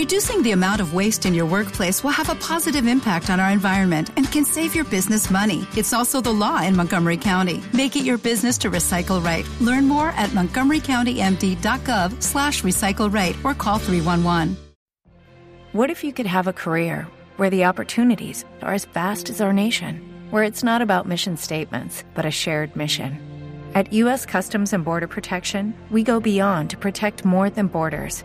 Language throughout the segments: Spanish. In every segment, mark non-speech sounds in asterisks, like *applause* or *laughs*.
Reducing the amount of waste in your workplace will have a positive impact on our environment and can save your business money. It's also the law in Montgomery County. Make it your business to recycle right. Learn more at montgomerycountymd.gov slash recycle right or call 311. What if you could have a career where the opportunities are as vast as our nation, where it's not about mission statements, but a shared mission? At U.S. Customs and Border Protection, we go beyond to protect more than borders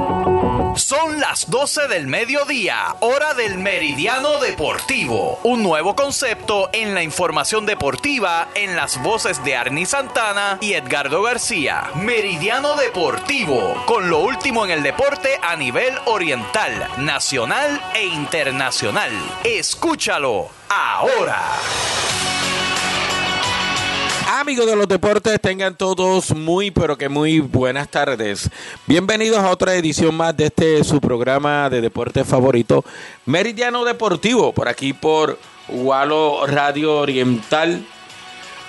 Son las 12 del mediodía, hora del meridiano deportivo. Un nuevo concepto en la información deportiva en las voces de Arnie Santana y Edgardo García. Meridiano deportivo, con lo último en el deporte a nivel oriental, nacional e internacional. Escúchalo ahora. Amigos de los deportes, tengan todos muy, pero que muy buenas tardes. Bienvenidos a otra edición más de este su programa de deporte favorito, Meridiano Deportivo, por aquí por Walo Radio Oriental,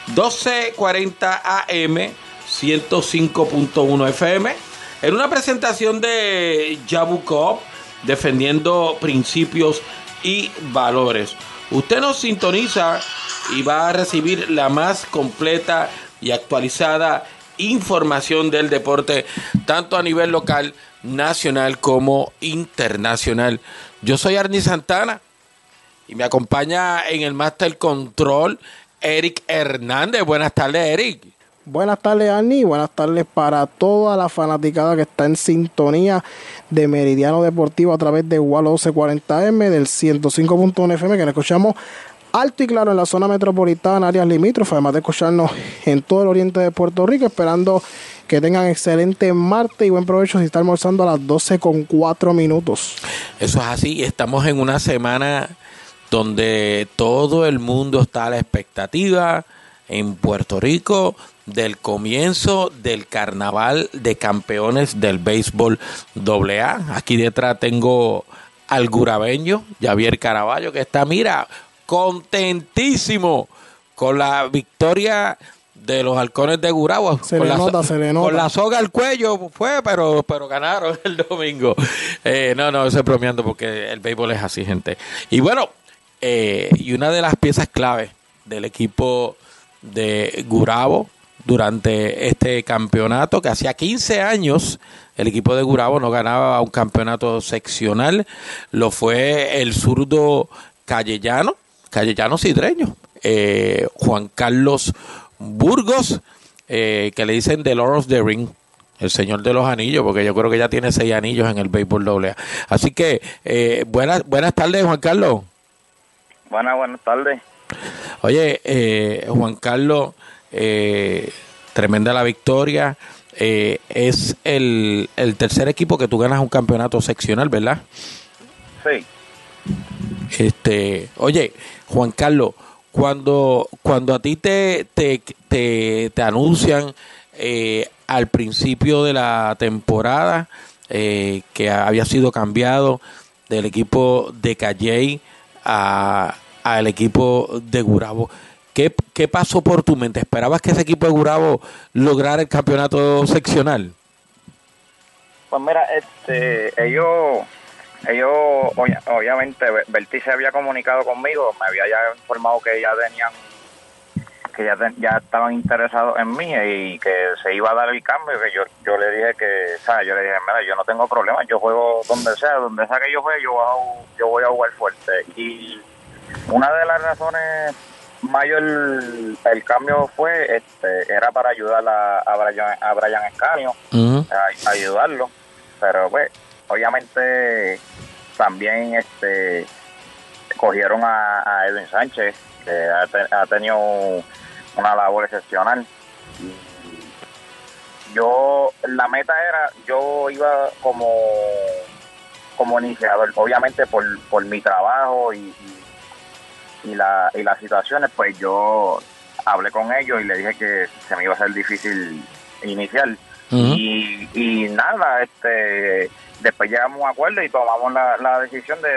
1240 AM, 105.1 FM, en una presentación de Yabucop, defendiendo principios y valores. Usted nos sintoniza y va a recibir la más completa y actualizada información del deporte, tanto a nivel local, nacional como internacional. Yo soy Arnie Santana y me acompaña en el Master Control Eric Hernández. Buenas tardes, Eric. Buenas tardes, Arnie. Buenas tardes para toda la fanaticada que está en sintonía de Meridiano Deportivo a través de UAL 1240M del 105.1 FM, que nos escuchamos alto y claro en la zona metropolitana, áreas limítrofes, además de escucharnos en todo el oriente de Puerto Rico, esperando que tengan excelente martes y buen provecho si está almorzando a las 12 con 4 minutos. Eso es así, estamos en una semana donde todo el mundo está a la expectativa en Puerto Rico del comienzo del carnaval de campeones del béisbol AA. Aquí detrás tengo al gurabeño, Javier Caraballo, que está, mira, contentísimo con la victoria de los halcones de Gurabo. Se con le la, nota, se le nota. Con la soga al cuello fue, pero, pero ganaron el domingo. Eh, no, no, estoy bromeando porque el béisbol es así, gente. Y bueno, eh, y una de las piezas clave del equipo de Gurabo durante este campeonato, que hacía 15 años el equipo de Gurabo no ganaba un campeonato seccional, lo fue el zurdo Callellano, Callellano Sidreño, eh, Juan Carlos Burgos, eh, que le dicen The Lord of the Ring, el señor de los anillos, porque yo creo que ya tiene seis anillos en el béisbol doble A. Así que eh, buenas, buenas tardes, Juan Carlos. Buenas, buenas tardes. Oye, eh, Juan Carlos, eh, tremenda la victoria. Eh, es el, el tercer equipo que tú ganas un campeonato seccional, ¿verdad? Sí. Este, oye, Juan Carlos, cuando, cuando a ti te, te, te, te anuncian eh, al principio de la temporada eh, que había sido cambiado del equipo de Calley a al equipo de Gurabo, ¿qué, ¿qué pasó por tu mente? ¿Esperabas que ese equipo de Gurabo lograra el campeonato seccional? Pues mira, este, ellos, ellos, obvia- obviamente, Berti se había comunicado conmigo, me había ya informado que ya tenían, que ya, ya estaban interesados en mí y que se iba a dar el cambio, que yo, yo le dije que, ¿sabes? Yo le dije, mira, yo no tengo problema, yo juego donde sea, donde sea que yo juegue, yo, yo voy a jugar fuerte. Y una de las razones mayor el cambio fue este era para ayudar a, a Brian a Brian Escanio a, a ayudarlo. Pero pues obviamente también este cogieron a, a Edwin Sánchez que ha, te- ha tenido una labor excepcional. Yo la meta era yo iba como como iniciador obviamente por, por mi trabajo y, y y, la, y las situaciones, pues yo hablé con ellos y le dije que se me iba a ser difícil iniciar. y, y nada, este después llegamos a un acuerdo y tomamos la, la decisión de,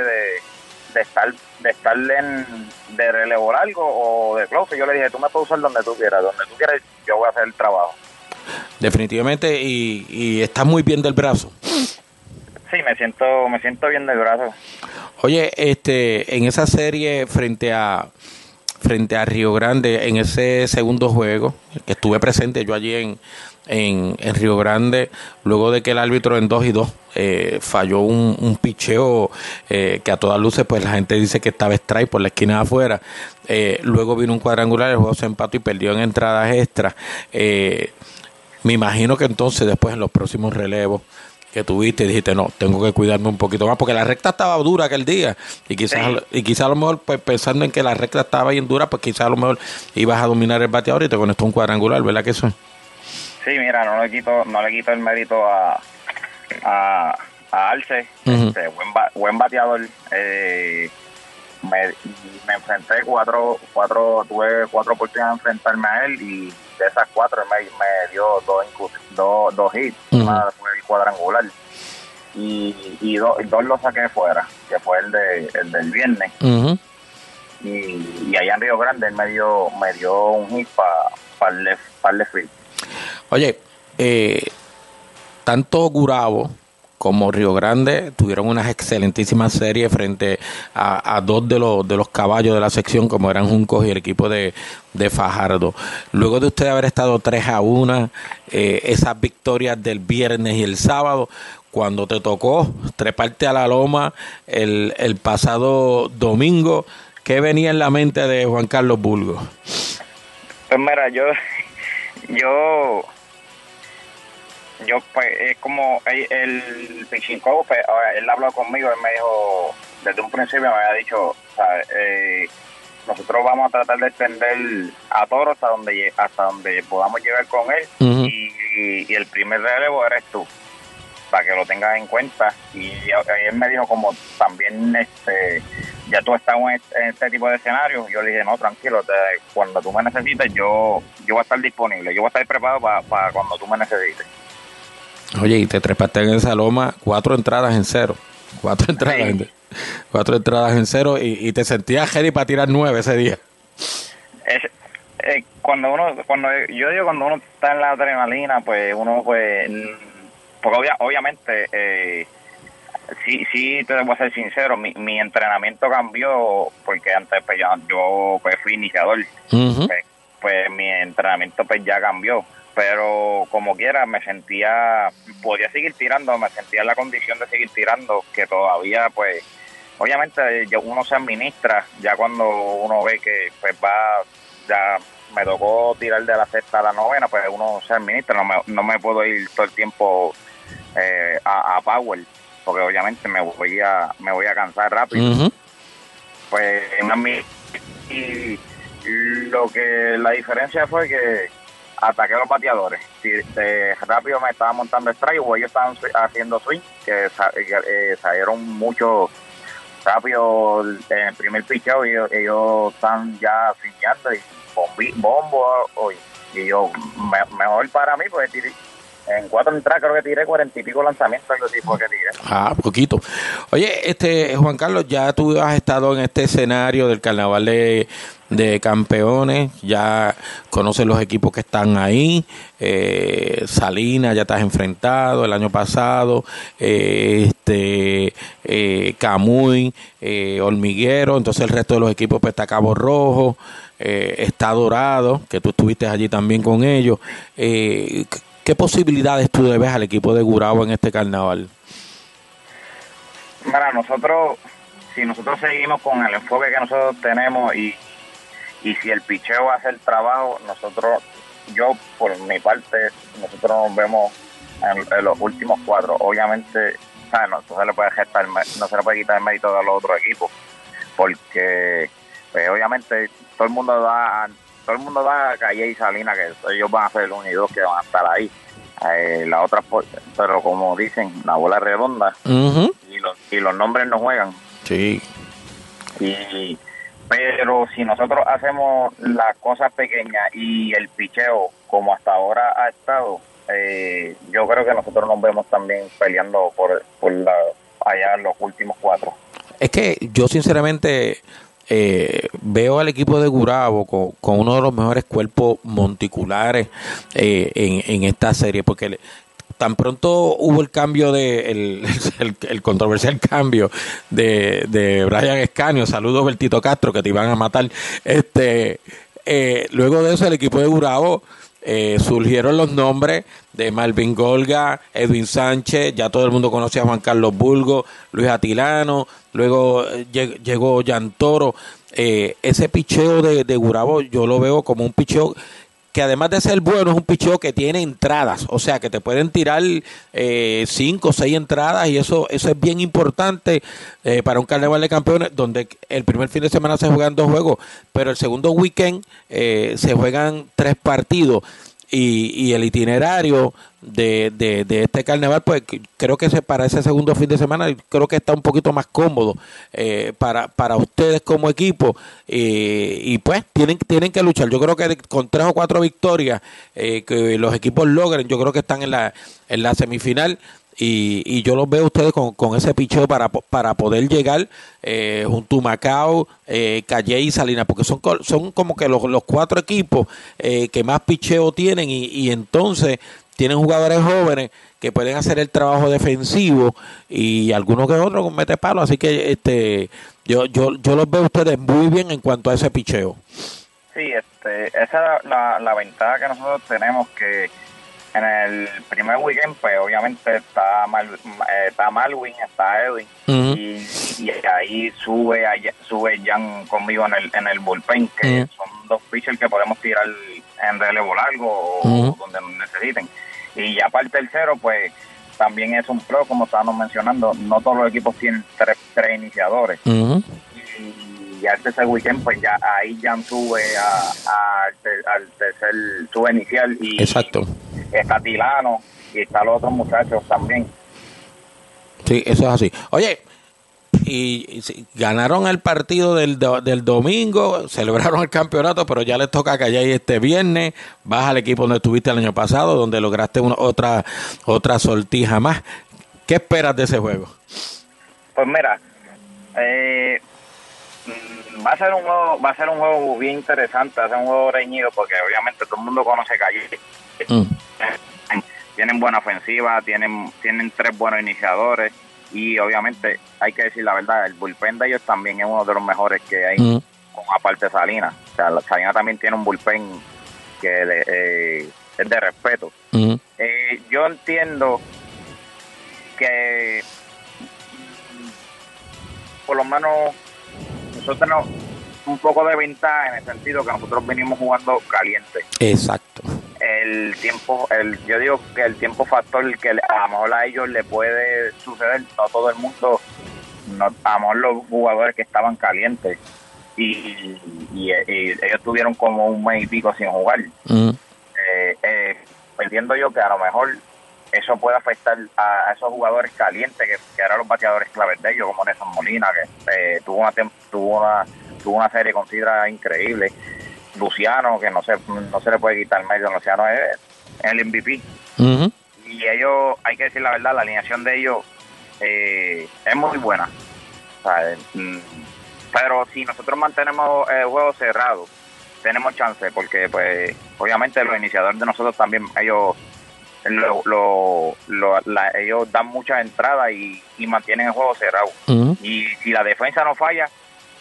de, estar de estar en, de relevo largo o de close. Yo le dije, tú me puedes usar donde tú quieras, donde tú quieras, yo voy a hacer el trabajo. Definitivamente, y, y estás muy bien del brazo. Sí, me siento, me siento bien del brazo. Oye, este, en esa serie frente a frente a Río Grande, en ese segundo juego, que estuve presente yo allí en, en, Río Grande, luego de que el árbitro en 2 y 2 eh, falló un, picheo eh, que a todas luces, pues la gente dice que estaba strike por la esquina de afuera. Eh, luego vino un cuadrangular, el juego se empató y perdió en entradas extras. me imagino que entonces, después en los próximos relevos, que tuviste y dijiste, no, tengo que cuidarme un poquito más, porque la recta estaba dura aquel día, y quizás, y quizás a lo mejor, pues pensando en que la recta estaba bien dura, pues quizás a lo mejor ibas a dominar el bateador y te conectó un cuadrangular, ¿verdad que eso? Sí, mira, no le quito, no le quito el mérito a, a, a Arce, este, buen, buen bateador, eh, me, enfrenté cuatro, cuatro, tuve cuatro oportunidades de enfrentarme a él y de esas cuatro me, me dio dos, dos, dos hits, una fue el cuadrangular y, y, dos los saqué fuera, que fue el, de, el del viernes. y, y, allá en Río Grande él me dio, me dio un hit para el left, Oye, eh, tanto Gurabo como Río Grande tuvieron unas excelentísimas series frente a, dos de los, de los caballos de la sección, como eran Juncos y el equipo de, Fajardo. Luego de usted haber estado 3 a 1, eh, esas victorias del viernes y el sábado, cuando te tocó treparte a la loma el, el pasado domingo, ¿qué venía en la mente de Juan Carlos Bulgo? Pues mira, yo, yo yo pues es como el, el pitching coach, pues, él habló conmigo, él me dijo, desde un principio me había dicho, eh, nosotros vamos a tratar de extender a Toro hasta donde hasta donde podamos llegar con él y, el primer relevo eres tú para que lo tengas en cuenta y, él me dijo como también este ya tú estás en este, este tipo de escenario yo le dije no tranquilo cuando tú me necesites yo yo voy a estar disponible yo voy a estar preparado para cuando tú me necesites Oye, y te trepaste en esa loma cuatro entradas en cero. Cuatro entradas, en, cuatro entradas en cero y, te sentías ready para tirar nueve ese día. Eh, cuando uno, cuando yo digo cuando uno está en la adrenalina, pues uno pues, porque obviamente, eh, sí, sí te debo ser sincero, mi, mi entrenamiento cambió porque antes pues yo pues, fui iniciador, pues, pues mi entrenamiento pues ya cambió pero como quiera me sentía, podía seguir tirando, me sentía en la condición de seguir tirando, que todavía pues, obviamente uno se administra, ya cuando uno ve que pues va, ya me tocó tirar de la sexta a la novena, pues uno se administra, no me, no me puedo ir todo el tiempo eh, a, Power, porque obviamente me voy a, me voy a cansar rápido. Pues y lo que la diferencia fue que ataqué a los bateadores. Si rápido me estaba montando strike o ellos estaban haciendo swing, que eh, salieron mucho rápido en el primer picheo y ellos, están ya swingando y bombo, y yo mejor para mí pues en cuatro entradas creo que tiré cuarenta y pico lanzamientos algo así que tiré. Ah, poquito. Oye, este Juan Carlos, ya tú has estado en este escenario del carnaval de de campeones, ya conoces los equipos que están ahí, eh, Salinas ya estás enfrentado el año pasado, eh, este eh, Camuy, eh, Hormiguero, entonces el resto de los equipos pues está Cabo Rojo, está Dorado, que tú estuviste allí también con ellos. ¿Qué posibilidades tú le ves al equipo de Gurabo en este carnaval? Para nosotros, si nosotros seguimos con el enfoque que nosotros tenemos y y si el picheo hace el trabajo, nosotros, yo por mi parte, nosotros nos vemos en, los últimos cuatro. Obviamente, No, se le puede gestar, no se le puede quitar el mérito a los otros equipos, porque pues, obviamente todo el mundo da todo el mundo da a Calle y Salina que ellos van a ser los únicos que van a estar ahí. Eh, la otra, pero como dicen, la bola redonda y, los, y los nombres no juegan. Sí. Y pero si nosotros hacemos las cosas pequeñas y el picheo como hasta ahora ha estado, eh, yo creo que nosotros nos vemos también peleando por, por la, allá los últimos cuatro. Es que yo sinceramente eh, veo al equipo de Gurabo con, uno de los mejores cuerpos monticulares eh, en, esta serie, porque tan pronto hubo el cambio de *laughs* el, el, controversial cambio de, de Brian Escanio, saludos Bertito Castro que te iban a matar, este eh, luego de eso el equipo de Gurabo eh, surgieron los nombres de Malvin Golga, Edwin Sánchez, ya todo el mundo conocía a Juan Carlos Bulgo, Luis Atilano, luego eh, llegó Yantoro. Eh, ese picheo de, de Gurabo yo lo veo como un picheo que además de ser bueno es un picheo que tiene entradas, o sea que te pueden tirar eh, cinco o seis entradas y eso eso es bien importante eh, para un carnaval de campeones donde el primer fin de semana se juegan dos juegos, pero el segundo weekend eh, se juegan tres partidos y, y el itinerario de, de, este carnaval, pues creo que para ese segundo fin de semana creo que está un poquito más cómodo eh, para, para ustedes como equipo y pues tienen, tienen que luchar. Yo creo que con tres o cuatro victorias eh, que los equipos logren, yo creo que están en la, en la semifinal. Y, y, yo los veo a ustedes con, con ese picheo para, para poder llegar eh, junto a Macao, eh, Calle y Salinas, porque son, son como que los, los cuatro equipos eh, que más picheo tienen y, y entonces tienen jugadores jóvenes que pueden hacer el trabajo defensivo y algunos que otros con mete palo, así que este yo yo yo los veo ustedes muy bien en cuanto a ese picheo. Sí, este, esa es la, la, ventaja que nosotros tenemos que en el primer weekend pues obviamente está Mal, está Malwin, está Edwin. Y, ahí sube sube Jan conmigo en el en el bullpen que son dos pitchers que podemos tirar en relevo largo o donde nos necesiten. Y ya para el tercero, pues también es un pro, como estábamos mencionando, no todos los equipos tienen tres, tres iniciadores. Y ya el tercer weekend, pues ya ahí ya sube a, al tercer, sube inicial y Exacto. está Tilano y están los otros muchachos también. Sí, eso es así. Oye, y, ganaron el partido del, del domingo, celebraron el campeonato, pero ya les toca que allá este viernes, vas al equipo donde estuviste el año pasado, donde lograste una, otra, otra sortija más. ¿Qué esperas de ese juego? Pues mira, eh, va a ser un juego, va a ser un juego bien interesante, va a ser un juego reñido porque obviamente todo el mundo conoce Calle. Mm. Tienen buena ofensiva, tienen, tienen tres buenos iniciadores y obviamente hay que decir la verdad, el bullpen de ellos también es uno de los mejores que hay, con aparte Salinas. O sea, Salinas también tiene un bullpen que eh, es de respeto. Eh, yo entiendo que por lo menos nosotros tenemos un poco de ventaja en el sentido que nosotros venimos jugando caliente. Exacto el tiempo, el, yo digo que el tiempo factor que a lo mejor a ellos le puede suceder, no todo el mundo, no, a lo mejor los jugadores que estaban calientes y, ellos tuvieron como un mes y pico sin jugar. Mm. Eh, eh, entiendo yo que a lo mejor eso puede afectar a, esos jugadores calientes que, eran los bateadores claves de ellos, como Nelson Molina, que eh, tuvo, una, tuvo, una, tuvo una serie con Sidra increíble. Luciano, que no se, no se le puede quitar medio, Luciano es el MVP. Y ellos, hay que decir la verdad, la alineación de ellos eh, es muy buena. Mm, pero si nosotros mantenemos el juego cerrado, tenemos chance, porque pues obviamente los iniciadores de nosotros también, ellos lo, ellos dan muchas entradas y, mantienen el juego cerrado. Y si la defensa no falla,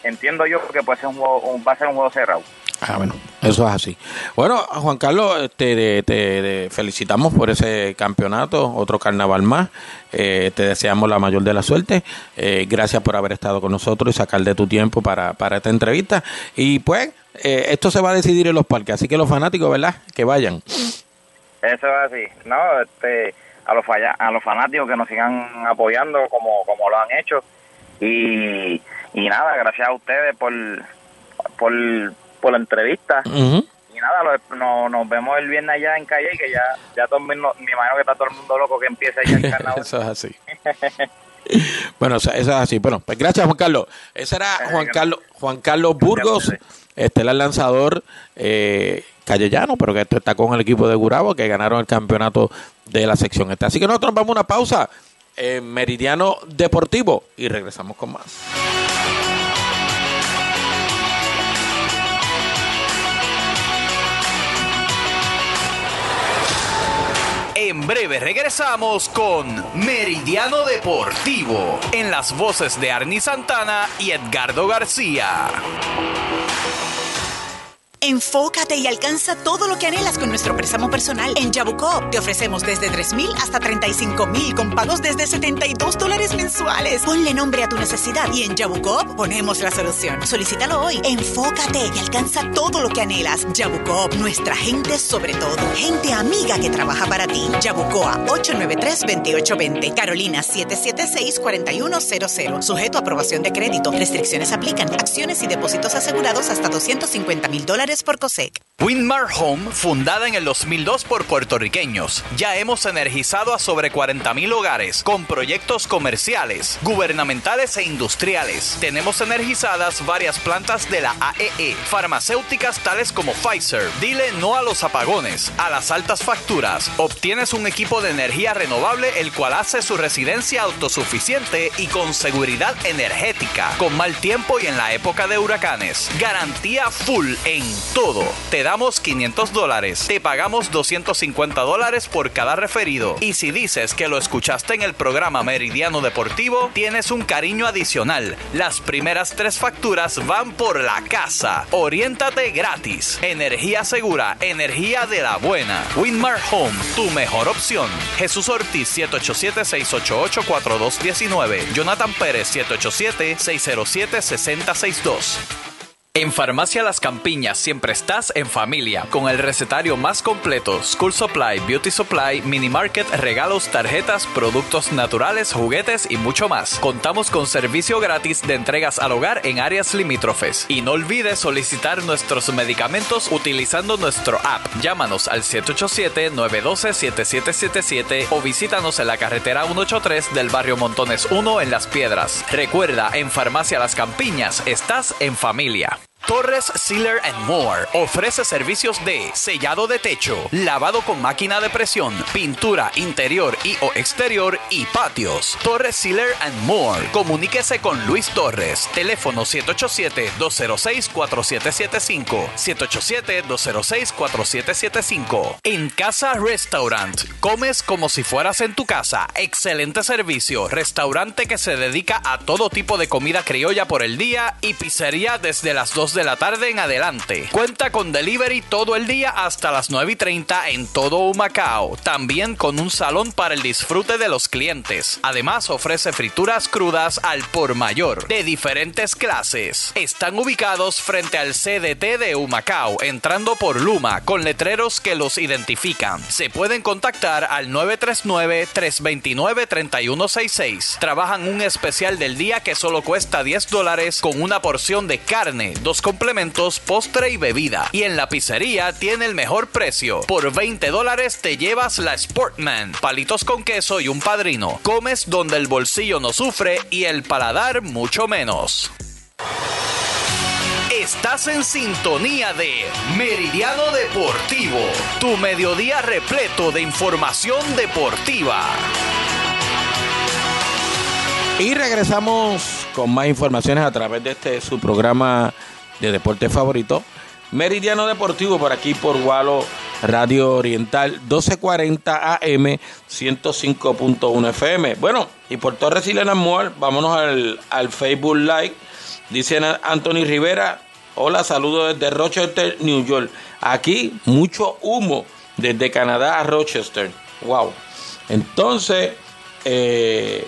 entiendo yo que puede ser un juego, va a ser un juego cerrado. Ah, bueno, eso es así. Bueno, Juan Carlos, te, te, felicitamos por ese campeonato, otro carnaval más. Eh, te deseamos la mayor de la suerte. Eh, gracias por haber estado con nosotros y sacar de tu tiempo para, para esta entrevista. Y pues, eh, esto se va a decidir en los parques, así que los fanáticos, ¿verdad? Que vayan. Eso es así. No, este, a los, a los fanáticos que nos sigan apoyando como, como lo han hecho. Y, y nada, gracias a ustedes por, por por la entrevista. Y nada, no, nos vemos el viernes allá en Calle, que ya, ya todo, me imagino que está todo el mundo loco que empiece ya el *laughs* carnaval. eso es así. *laughs* bueno, eso, es así. Bueno, pues gracias Juan Carlos. Ese era Juan Carlos, Juan Carlos Burgos, este el lanzador eh, Callellano, pero que esto está con el equipo de Gurabo, que ganaron el campeonato de la sección esta. Así que nosotros vamos a una pausa en Meridiano Deportivo y regresamos con más. En breve regresamos con Meridiano Deportivo en las voces de Arnie Santana y Edgardo García. Enfócate y alcanza todo lo que anhelas con nuestro préstamo personal. En Yabucoop te ofrecemos desde 3 mil hasta 35 mil con pagos desde 72 dólares mensuales. Ponle nombre a tu necesidad y en Yabucoop ponemos la solución. Solicítalo hoy. Enfócate y alcanza todo lo que anhelas. Yabucoop, nuestra gente sobre todo. Gente amiga que trabaja para ti. Yabucoa 893-2820. Carolina 776-4100. Sujeto a aprobación de crédito. Restricciones aplican. Acciones y depósitos asegurados hasta 250 mil dólares por COSEC. Winmar Home, fundada en el 2002 por puertorriqueños. Ya hemos energizado a sobre 40.000 hogares con proyectos comerciales, gubernamentales e industriales. Tenemos energizadas varias plantas de la AEE, farmacéuticas tales como Pfizer. Dile no a los apagones, a las altas facturas. Obtienes un equipo de energía renovable el cual hace su residencia autosuficiente y con seguridad energética, con mal tiempo y en la época de huracanes. Garantía full en todo. Damos 500 dólares. Te pagamos 250 dólares por cada referido. Y si dices que lo escuchaste en el programa Meridiano Deportivo, tienes un cariño adicional. Las primeras tres facturas van por la casa. Oriéntate gratis. Energía segura, energía de la buena. Winmar Home, tu mejor opción. Jesús Ortiz 787-688-4219. Jonathan Pérez 787-607-6062. En Farmacia Las Campiñas siempre estás en familia, con el recetario más completo, School Supply, Beauty Supply, Mini Market, regalos, tarjetas, productos naturales, juguetes y mucho más. Contamos con servicio gratis de entregas al hogar en áreas limítrofes. Y no olvides solicitar nuestros medicamentos utilizando nuestro app. Llámanos al 787-912-7777 o visítanos en la carretera 183 del barrio Montones 1 en Las Piedras. Recuerda, en Farmacia Las Campiñas estás en familia. Torres Sealer and More ofrece servicios de sellado de techo, lavado con máquina de presión, pintura interior y o exterior y patios. Torres Sealer and More. Comuníquese con Luis Torres. Teléfono 787-206-4775. 787-206-4775. En Casa Restaurant. Comes como si fueras en tu casa. Excelente servicio. Restaurante que se dedica a todo tipo de comida criolla por el día y pizzería desde las 2 de la tarde en adelante. Cuenta con delivery todo el día hasta las 9 y 30 en todo Humacao. También con un salón para el disfrute de los clientes. Además ofrece frituras crudas al por mayor de diferentes clases. Están ubicados frente al CDT de Humacao, entrando por Luma, con letreros que los identifican. Se pueden contactar al 939-329-3166. Trabajan un especial del día que solo cuesta 10 dólares con una porción de carne, dos complementos, postre y bebida. Y en la pizzería tiene el mejor precio. Por 20 dólares te llevas la Sportman, palitos con queso y un padrino. Comes donde el bolsillo no sufre y el paladar mucho menos. Estás en sintonía de Meridiano Deportivo, tu mediodía repleto de información deportiva. Y regresamos con más informaciones a través de este su programa de deporte favorito, Meridiano Deportivo, por aquí por Gualo Radio Oriental, 1240 AM, 105.1 FM. Bueno, y por Torres y Amor, vámonos al, al Facebook Live. Dice Anthony Rivera, hola, saludos desde Rochester, New York. Aquí mucho humo desde Canadá a Rochester. Wow. Entonces, eh,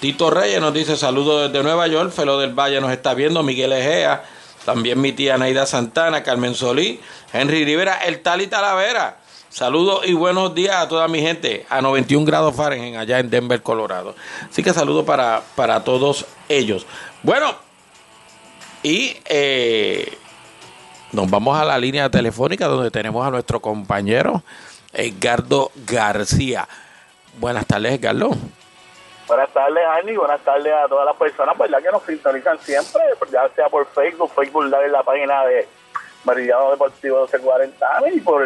Tito Reyes nos dice saludos desde Nueva York, Felo del Valle nos está viendo, Miguel Egea, también mi tía Naida Santana, Carmen Solí, Henry Rivera, el Tali Talavera. Saludos y buenos días a toda mi gente a 91 grados Fahrenheit allá en Denver, Colorado. Así que saludos para, para todos ellos. Bueno, y eh, nos vamos a la línea telefónica donde tenemos a nuestro compañero Edgardo García. Buenas tardes, Edgardo. Buenas tardes, Ani. Buenas tardes a todas las personas ¿verdad? que nos sintonizan siempre, ya sea por Facebook, Facebook Live, la página de Meridiano Deportivo 1240 AM y por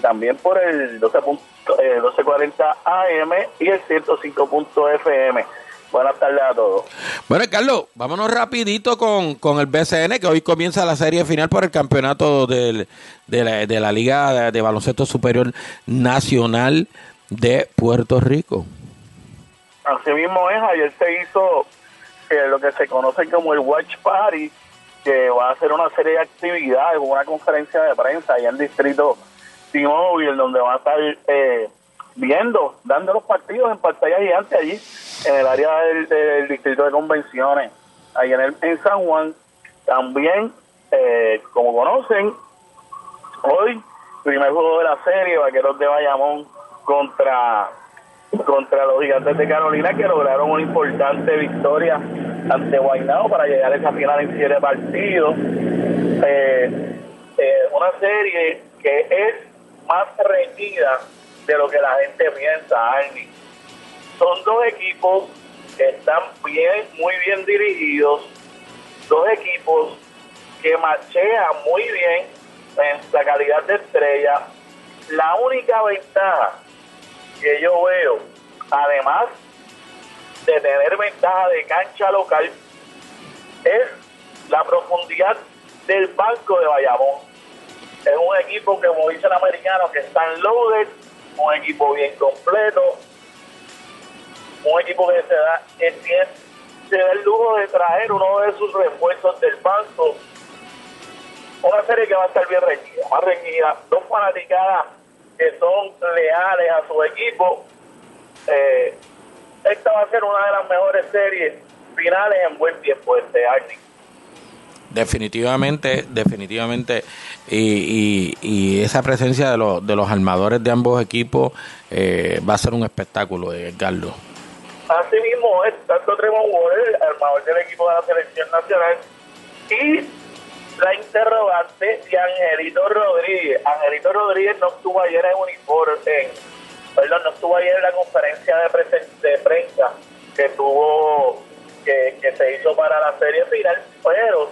también por el 12 eh, 1240 AM y el 105.fm. Buenas tardes a todos. Bueno, Carlos, vámonos rapidito con, con el BCN, que hoy comienza la serie final por el campeonato del, de, la, de la Liga de, Baloncesto Superior Nacional de Puerto Rico. Así mismo es, ayer se hizo eh, lo que se conoce como el Watch Party, que va a ser una serie de actividades, una conferencia de prensa allá en el distrito T-Mobile, donde van a estar eh, viendo, dando los partidos en pantalla gigante allí, en el área del, distrito de convenciones, ahí en, el, en San Juan. También, eh, como conocen, hoy, primer juego de la serie, Vaqueros de Bayamón contra, contra los Gigantes de Carolina, que lograron una importante victoria ante Guaynabo para llegar a esa final en siete partidos. Eh, eh, una serie que es más reñida de lo que la gente piensa, Arnie. Son dos equipos que están bien, muy bien dirigidos, dos equipos que machean muy bien en la calidad de estrella. La única ventaja que yo veo, además de tener ventaja de cancha local, es la profundidad del banco de Bayamón. Es un equipo que, como dice el americano, que están loaded un equipo bien completo, un equipo que se da, se da el lujo de traer uno de sus refuerzos del banco. Una serie que va a estar bien reñida, más reñida, dos fanaticadas que son leales a su equipo. Eh, esta va a ser una de las mejores series finales en buen tiempo este año. Definitivamente, definitivamente, y, y, esa presencia de, los de los armadores de ambos equipos eh, va a ser un espectáculo, Edgardo. Así mismo es, tanto Tremont Water, armador del equipo de la selección nacional, y la interrogante de Angelito Rodríguez. Angelito Rodríguez no estuvo ayer en uniforme, perdón, no estuvo ayer en la conferencia de, de prensa que tuvo, que, que se hizo para la serie final, pero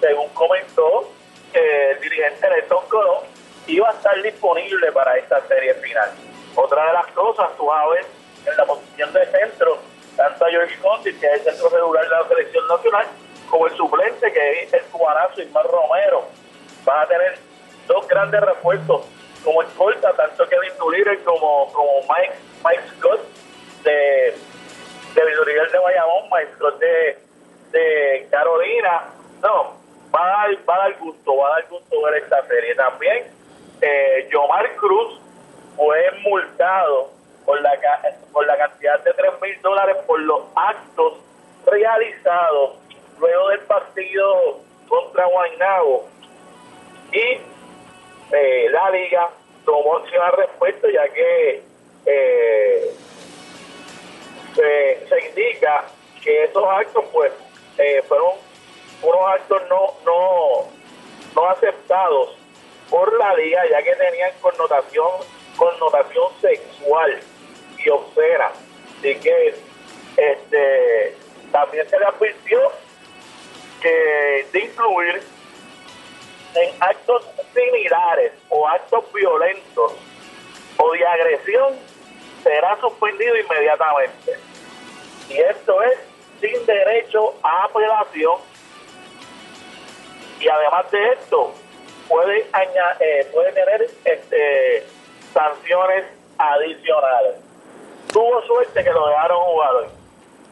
según comentó el dirigente Nelson Colón, iba a estar disponible para esta serie final. Otra de las cosas, tú ver en la posición de centro, tanto a George Conti, que es el centro regular de la selección nacional, como el suplente, que es el cubanazo Ismael Romero. Van a tener dos grandes refuerzos como escolta, tanto Kevin Dulier como, como Mike, Mike Scott de, de de Bayamón, Mike Scott de, de Carolina. No, va a dar, va a dar gusto, va a dar gusto ver esta serie. También, eh, Yomar Cruz fue multado por la, por la cantidad de 3 mil dólares por los actos realizados luego del partido contra Guaynabo. Y eh, la liga tomó acción al respecto, ya que eh, se, se, indica que esos actos pues eh, fueron unos actos no, no, no aceptados por la liga, ya que tenían connotación, connotación sexual y obscena. Así que este, también se le advirtió que de incluir en actos similares o actos violentos o de agresión será suspendido inmediatamente. Y esto es sin derecho a apelación y además de esto puede eh, puede tener este, sanciones adicionales. Tuvo suerte que lo dejaron jugar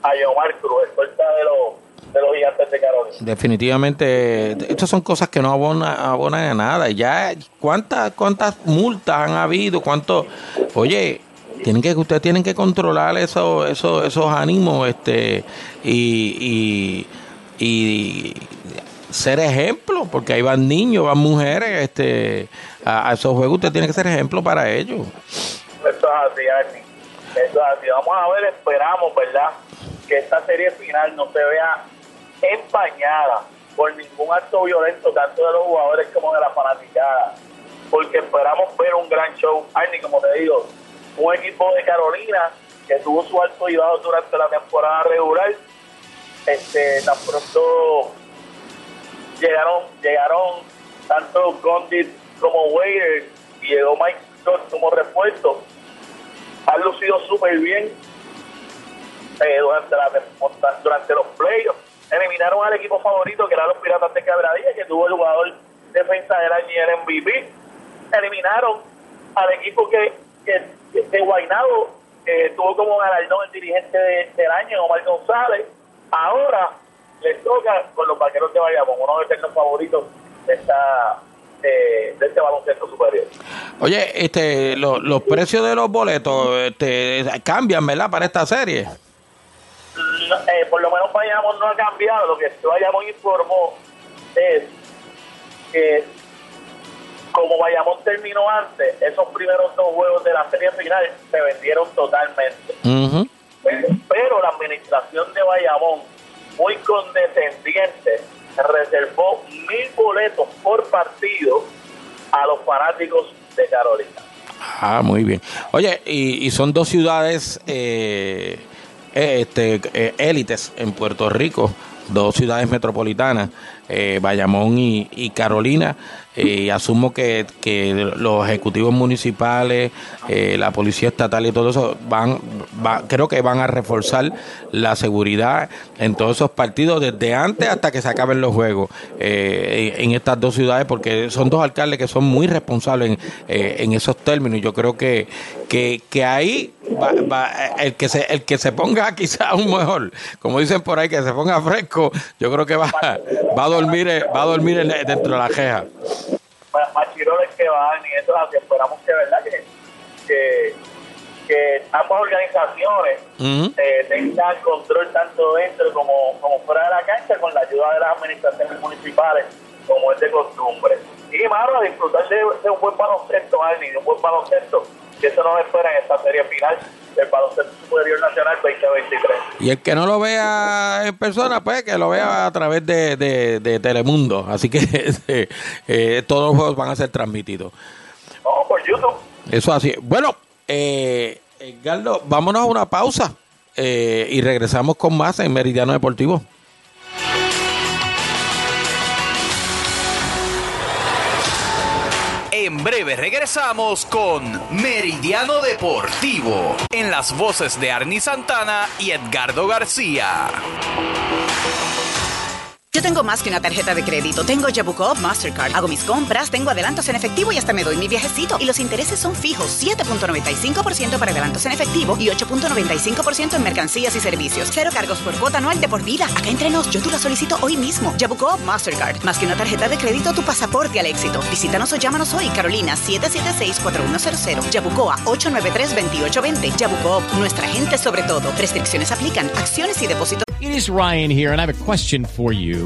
a Yomar Cruz, suerte de los, de los gigantes de Carolina. Definitivamente, estas son cosas que no abonan, abonan a nada. Ya, ¿cuántas, cuántas multas han habido? ¿Cuánto? Oye, tienen que ustedes tienen que controlar eso, eso, esos ánimos este y, y, y ser ejemplo, porque ahí van niños, van mujeres este, a, esos juegos, usted tiene que ser ejemplo para ellos. Eso es así, Arnie. Eso es así. Vamos a ver, esperamos, ¿verdad? Que esta serie final no se vea empañada por ningún acto violento, tanto de los jugadores como de la fanaticada. Porque esperamos ver un gran show. Arnie, como te digo, un equipo de Carolina que tuvo su alto y durante la temporada regular. Este, tan pronto llegaron llegaron tanto Condit como Wader y llegó Mike Scott como refuerzo, han lucido súper bien eh, durante, la, durante los playoffs. Eliminaron al equipo favorito que eran los Piratas de Quebradilla, que tuvo el jugador defensa del año y el MVP. Eliminaron al equipo que, que, de Guaynabo eh, tuvo como galardón el dirigente del año, Omar González. Ahora les toca con los vaqueros de Bayamón, uno de los favoritos de esta de, este baloncesto superior. Oye, este, los precios de los boletos este, cambian, ¿verdad? Para esta serie. Eh, por lo menos Bayamón no ha cambiado. Lo que Bayamón informó es que como Bayamón terminó antes, esos primeros dos juegos de la serie final se vendieron totalmente. pero, la administración de Bayamón, muy condescendiente, reservó mil boletos por partido a los fanáticos de Carolina. Ah, muy bien. Oye, y, son dos ciudades eh, este, eh, élites en Puerto Rico, dos ciudades metropolitanas, Bayamón y Carolina y asumo que, que, los ejecutivos municipales, eh, la policía estatal y todo eso van, creo que van a reforzar la seguridad en todos esos partidos desde antes hasta que se acaben los juegos eh, en estas dos ciudades porque son dos alcaldes que son muy responsables en, eh, en esos términos. Y yo creo que, que, que ahí va, el que se el que se ponga *laughs* quizás un mejor como dicen por ahí que se ponga fresco yo creo que va, va a dormir va a dormir dentro de la queja machiroles que van y eso esperamos que verdad que, que, que ambas organizaciones eh, tengan control tanto dentro como, como fuera de la cancha con la ayuda de las administraciones municipales como es de costumbre. Y más a disfrutar de, un buen baloncesto Arnie, de un buen baloncesto que eso nos espera en esta serie final baloncesto superior nacional 2023 y el que no lo vea en persona pues que lo vea a través de, de, Telemundo. Así que *laughs* eh, eh, todos los juegos van a ser transmitidos. No, por YouTube. Eso así. Bueno eh, Edgardo vámonos a una pausa eh, y regresamos con más en Meridiano Deportivo En breve regresamos con Meridiano Deportivo en las voces de Arnie Santana y Edgardo García. Yo tengo más que una tarjeta de crédito. Tengo Jabucop Mastercard. Hago mis compras, tengo adelantos en efectivo y hasta me doy mi viajecito. Y los intereses son fijos. 7.95% para adelantos en efectivo y 8.95% en mercancías y servicios. Cero cargos por cuota anual de por vida. Acá entre nos, yo tú la solicito hoy mismo. Jabucop Mastercard. Más que una tarjeta de crédito, tu pasaporte al éxito. Visítanos o llámanos hoy, Carolina 776-4100. Yabucoa 893-2820. Jabucop, nuestra gente sobre todo. Restricciones aplican. Acciones y depósitos. It is Ryan here and I have a question for you.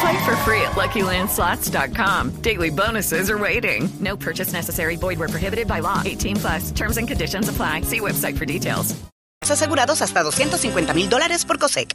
Play for free at LuckyLandSlots.com. Daily bonuses are waiting. No purchase necessary. Void where prohibited by law. 18 plus. Terms and conditions apply. See website for details. Asegurados hasta 250 mil dólares por COSEC.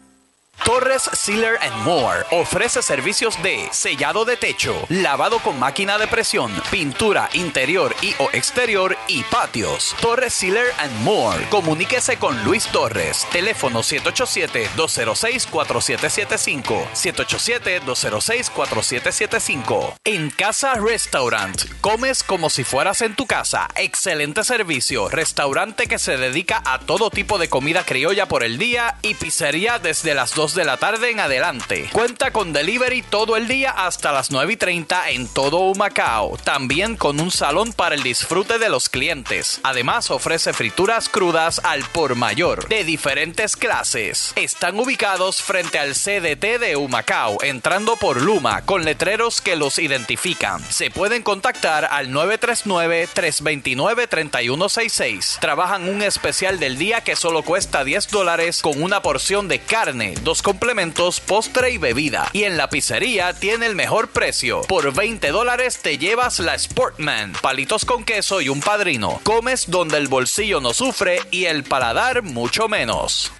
Torres Sealer and More ofrece servicios de sellado de techo, lavado con máquina de presión, pintura interior y o exterior y patios. Torres Sealer and More. Comuníquese con Luis Torres. Teléfono 787-206-4775. 787-206-4775. En Casa Restaurant. Comes como si fueras en tu casa. Excelente servicio. Restaurante que se dedica a todo tipo de comida criolla por el día y pizzería desde las 2 2 de la tarde en adelante. Cuenta con delivery todo el día hasta las 9 y 30 en todo Humacao. También con un salón para el disfrute de los clientes. Además ofrece frituras crudas al por mayor de diferentes clases. Están ubicados frente al CDT de Humacao, entrando por Luma, con letreros que los identifican. Se pueden contactar al 939-329-3166. Trabajan un especial del día que solo cuesta 10 dólares con una porción de carne, complementos, postre y bebida. Y en la pizzería tiene el mejor precio. Por 20 dólares te llevas la Sportman, palitos con queso y un padrino. Comes donde el bolsillo no sufre y el paladar mucho menos.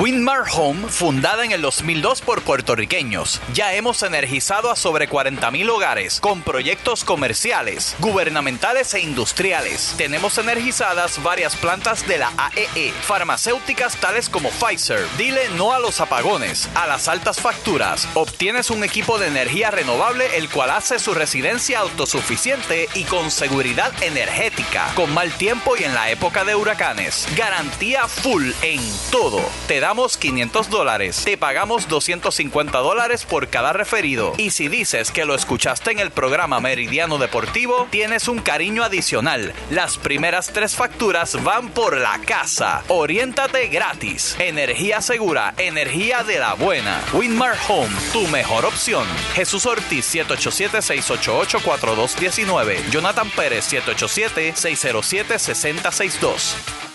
Winmar Home, fundada en el 2002 por puertorriqueños, ya hemos energizado a sobre 40.000 hogares con proyectos comerciales, gubernamentales e industriales. Tenemos energizadas varias plantas de la AEE, farmacéuticas tales como Pfizer. Dile no a los apagones, a las altas facturas. Obtienes un equipo de energía renovable el cual hace su residencia autosuficiente y con seguridad energética, con mal tiempo y en la época de huracanes. Garantía full en todo. Te damos 500 dólares. Te pagamos 250 dólares por cada referido. Y si dices que lo escuchaste en el programa Meridiano Deportivo, tienes un cariño adicional. Las primeras tres facturas van por la casa. Oriéntate gratis. Energía segura, energía de la buena. Winmar Home, tu mejor opción. Jesús Ortiz 787-688-4219. Jonathan Pérez 787-607-6062.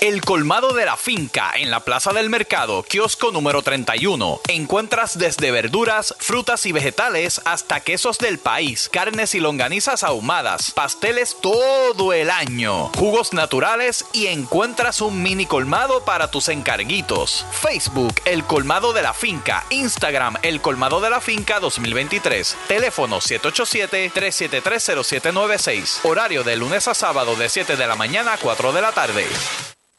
El Colmado de la Finca en la Plaza del Mercado, kiosco número 31. Encuentras desde verduras, frutas y vegetales hasta quesos del país, carnes y longanizas ahumadas, pasteles todo el año, jugos naturales y encuentras un mini colmado para tus encarguitos. Facebook El Colmado de la Finca, Instagram El Colmado de la Finca 2023, teléfono 787-3730796, horario de lunes a sábado de 7 de la mañana a 4 de la tarde.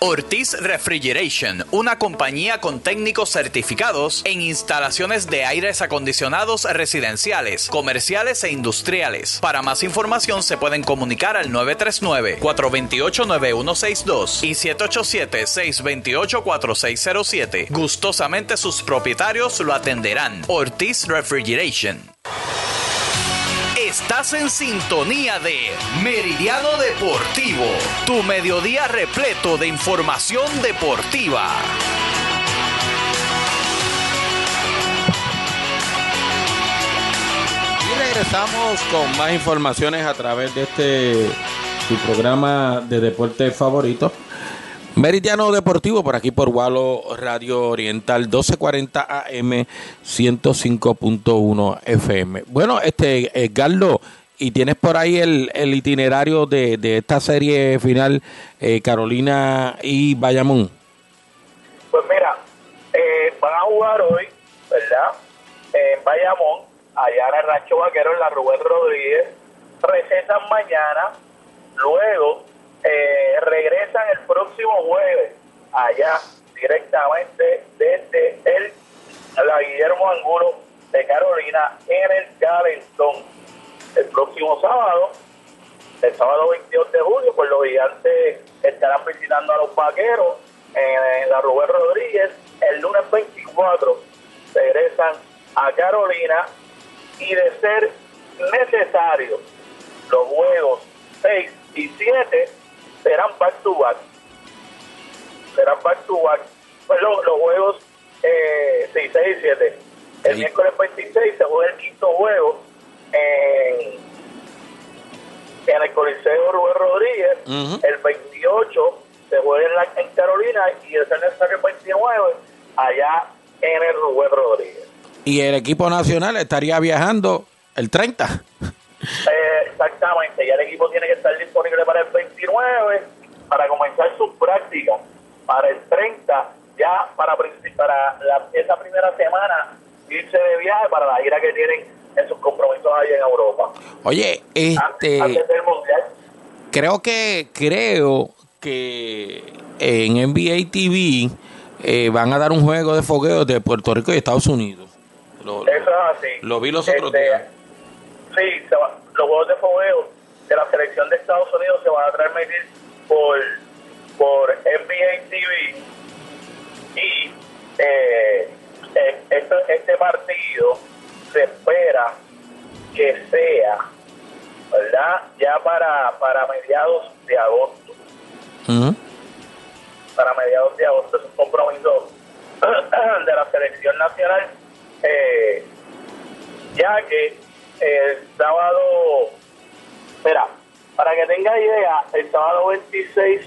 Ortiz Refrigeration, una compañía con técnicos certificados en instalaciones de aires acondicionados residenciales, comerciales e industriales. Para más información se pueden comunicar al 939-428-9162 y 787-628-4607. Gustosamente sus propietarios lo atenderán. Ortiz Refrigeration. Estás en sintonía de Meridiano Deportivo, tu mediodía repleto de información deportiva. Y regresamos con más informaciones a través de este su programa de deporte favorito. Meridiano Deportivo por aquí por Walo Radio Oriental 1240 AM 105.1 FM. Bueno, este Edgardo, y tienes por ahí el, el itinerario de, de, esta serie final eh, Carolina y Bayamón. Pues mira, eh, van a jugar hoy, ¿verdad? En Bayamón, allá en el Rancho Vaquero, en la Rubén Rodríguez. Recesan mañana, luego eh, regresan el próximo jueves allá directamente desde el la Guillermo Angulo de Carolina en el Galenton. El próximo sábado, el sábado 22 de julio, pues los gigantes estarán visitando a los vaqueros en, en la Rubén Rodríguez. El lunes 24 regresan a Carolina y de ser necesario los juegos 6 y 7 serán back to back. Serán back to back. Pues los, los juegos eh, 6, 6 y 7. El miércoles 26 se juega el quinto juego en, en el Coliseo Rubén Rodríguez. El 28 se juega en, la, en Carolina y el necesario 29 allá en el Rubén Rodríguez. Y el equipo nacional estaría viajando el 30. Eh, exactamente, ya el equipo tiene que estar disponible para el 29, para comenzar sus prácticas, para el 30, ya para, para la, esa primera semana irse de viaje para la gira que tienen en sus compromisos ahí en Europa. Oye, este... Antes del Mundial. Creo que, creo que en NBA TV eh, van a dar un juego de fogueo de Puerto Rico y Estados Unidos. Lo, Eso es así. lo vi los otros Este, días. Sí, se va- los juegos de fogueo de la selección de Estados Unidos se van a transmitir por, por NBA TV y eh, este, este partido se espera que sea, ¿verdad? Ya para, para mediados de agosto. Para mediados de agosto es un compromiso *clears throat* de la selección nacional, eh, ya que el sábado, espera, para que tenga idea, el sábado 26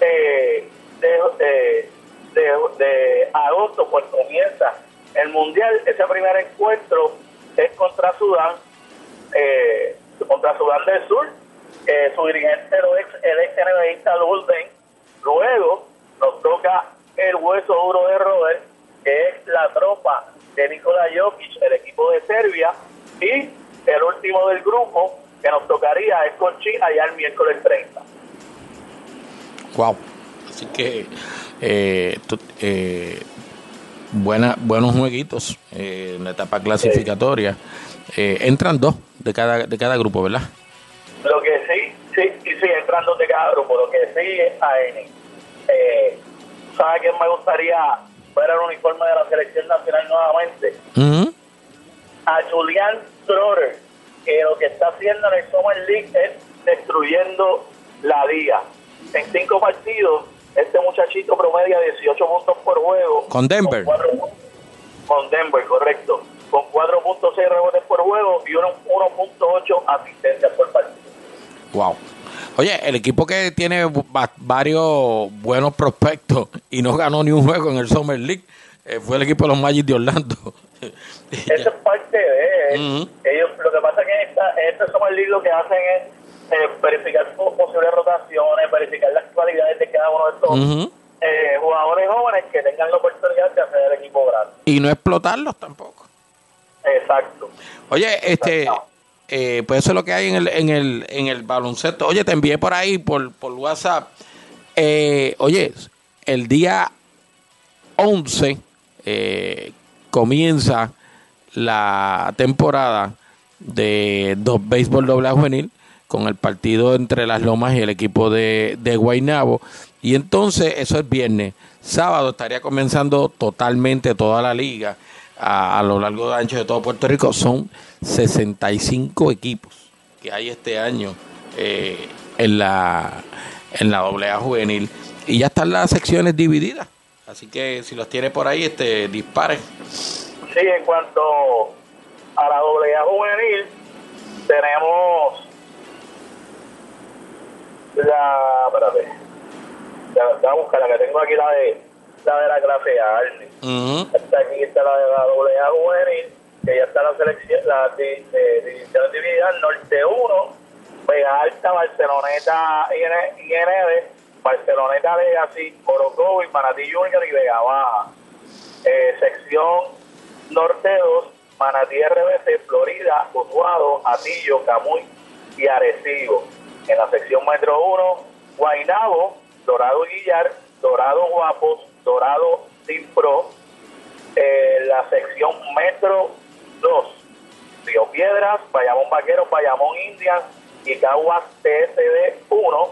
eh, de, eh, de, de agosto, pues comienza el mundial. Ese primer encuentro es contra Sudán, eh, contra Sudán del Sur. Su dirigente lo ex, el ex NBAista Lulden. Luego nos toca el hueso duro de Robert, que es la tropa de Nikola Jokic, el equipo de Serbia. Y el último del grupo que nos tocaría es con China ya el miércoles 30. Wow. Así que eh, eh, buena, buenos jueguitos eh, en la etapa clasificatoria. Eh, entran dos de cada, de cada grupo, ¿verdad? Lo que sí, sí, y sí, entran dos de cada grupo. Lo que sí es a Eni. Eh, ¿Sabe quién me gustaría ver el uniforme de la selección nacional nuevamente? A Julian Trotter, que lo que está haciendo en el Summer League es destruyendo la liga. En cinco partidos, este muchachito promedia 18 puntos por juego. Con Denver. Con, cuatro con Denver, correcto. Con 4.6 rebotes por juego y uno- 1.8 asistencias por partido. Wow. Oye, el equipo que tiene va- varios buenos prospectos y no ganó ni un juego en el Summer League eh, fue el equipo de los Magic de Orlando. Eso es *laughs* parte de ellos. Lo que pasa es que esta, este Summer League lo que hacen es eh, verificar sus posibles rotaciones, verificar las cualidades de cada uno de estos eh, jugadores jóvenes que tengan la oportunidad de hacer el equipo grande. Y no explotarlos tampoco. Exacto. Oye, este, eh, pues eso es lo que hay en el, en el, en el baloncesto. Oye, te envié por ahí, por, por WhatsApp. Eh, oye, el día 11 eh, comienza la temporada de dos béisbol doble juvenil con el partido entre las Lomas y el equipo de, de Guaynabo. Y entonces eso es viernes. Sábado estaría comenzando totalmente toda la liga a, a lo largo de ancho de todo Puerto Rico. Son 65 equipos que hay este año eh, en la en la doble juvenil. Y ya están las secciones divididas. Así que si los tiene por ahí, este disparen. Sí, en cuanto a la doble A juvenil, tenemos la. Espérate. Ya, ya buscar la que tengo aquí, la de la, de la clase A. Está aquí está la de la doble A juvenil, que ya está la selección, la di- de, división dividida, Norte 1, Vega Alta, Barceloneta IN- IND, Barceloneta Legacy, Orocovi, Manatí Junior y Vega Baja. Eh, sección Norte 2, Manatí RBC, Florida, Utuado, Atillo, Camuy y Arecibo. En la sección Metro 1, Guainabo, Dorado Guillar, Dorado Guapos, Dorado Team Pro. Eh, la sección Metro 2, Río Piedras, Bayamón Vaqueros, Bayamón Indians y Caguas TSD 1.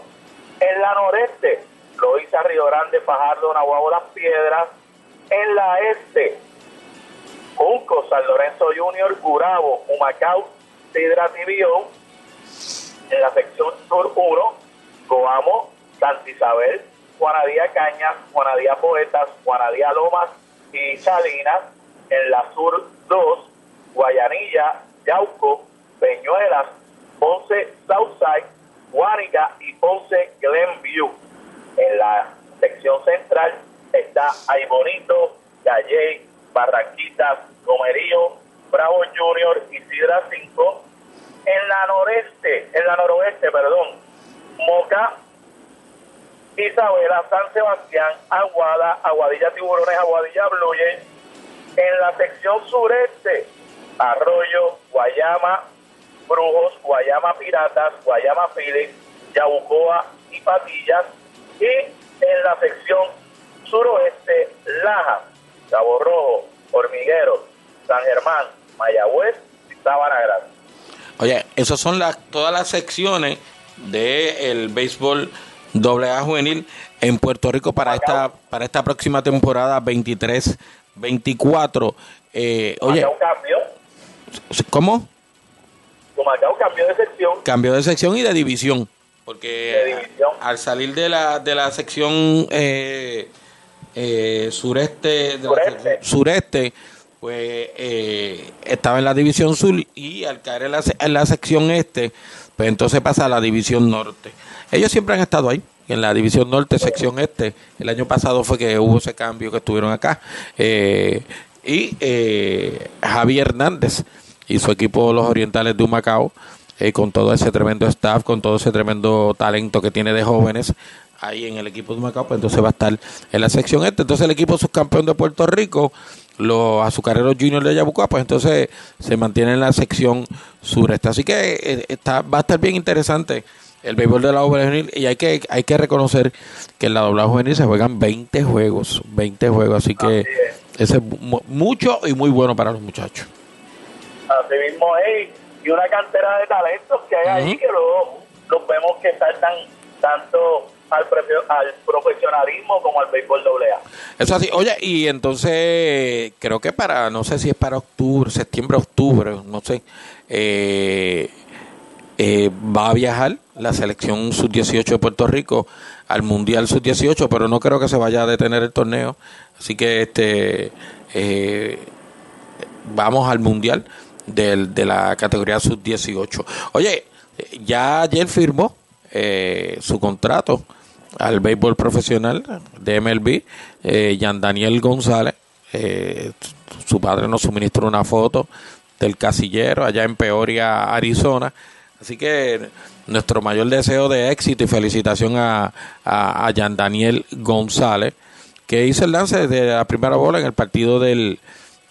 En la noreste, Loíza, Río Grande, Fajardo, Nahuabo, Las Piedras. En la este, Junco, San Lorenzo Junior, Curabo, Humacao, Sidra Tibión. En la sección sur 1, Coamo, Santa Isabel, Juanadía Cañas, Juanadía Poetas, Juanadía Lomas y Salinas. En la sur 2, Guayanilla, Yauco, Peñuelas, Ponce Southside, Guánica y Ponce Glenview. En la sección central está Aybonito, Galley, Barranquitas, Comerío, Bravo Junior y Sidra 5. En la noreste, en la noroeste, perdón, Moca, Isabela, San Sebastián, Aguada, Aguadilla Tiburones, Aguadilla Blue Jays. En la sección sureste, Arroyo, Guayama, Brujos, Guayama Piratas, Guayama Phillips, Yabucoa y Patillas. Y en la sección suroeste, Laja, Cabo Rojo, Hormiguero, San Germán, Mayagüez y Sabana Grande. Oye, esas son las, todas las secciones del béisbol doble A juvenil en Puerto Rico para esta, para esta próxima temporada 24. Eh, oye, cambió, ¿cómo? Macao cambió de sección. Cambió de sección y de división. Porque al salir de la, de la sección eh, eh, sureste, de la sección sureste, pues eh, estaba en la división sur y al caer en la, se- en la sección este, pues entonces pasa a la división norte. Ellos siempre han estado ahí, en la división norte, sección este. El año pasado fue que hubo ese cambio que estuvieron acá. Eh, y eh, Javier Hernández y su equipo, los Orientales de Humacao, eh, con todo ese tremendo staff, con todo ese tremendo talento que tiene de jóvenes ahí en el equipo de Humacao, pues entonces va a estar en la sección este. Entonces el equipo subcampeón de Puerto Rico, los azucareros juniors de Yabucoa, pues entonces se mantiene en la sección sureste. Así que eh, está, va a estar bien interesante el béisbol de la doble juvenil y hay que hay que reconocer que en la doble juvenil se juegan 20 juegos, 20 juegos, así que ese es mu- mucho y muy bueno para los muchachos. Así mismo es. Y una cantera de talentos que hay ahí que luego los vemos que saltan tanto al, al profesionalismo como al béisbol doble A. Eso así, oye, y entonces creo que para, no sé si es para octubre, septiembre, octubre, no sé, eh, eh, va a viajar la selección sub-18 de Puerto Rico al Mundial sub-18, pero no creo que se vaya a detener el torneo, así que este eh, vamos al Mundial del, de la categoría sub-18. Oye, ya ayer firmó eh, su contrato al béisbol profesional de MLB, eh, Yan Daniel González. eh, su padre nos suministró una foto del casillero allá en Peoria, Arizona. Así que nuestro mayor deseo de éxito y felicitación a, a, Yan Daniel González, que hizo el lance de la primera bola en el partido del,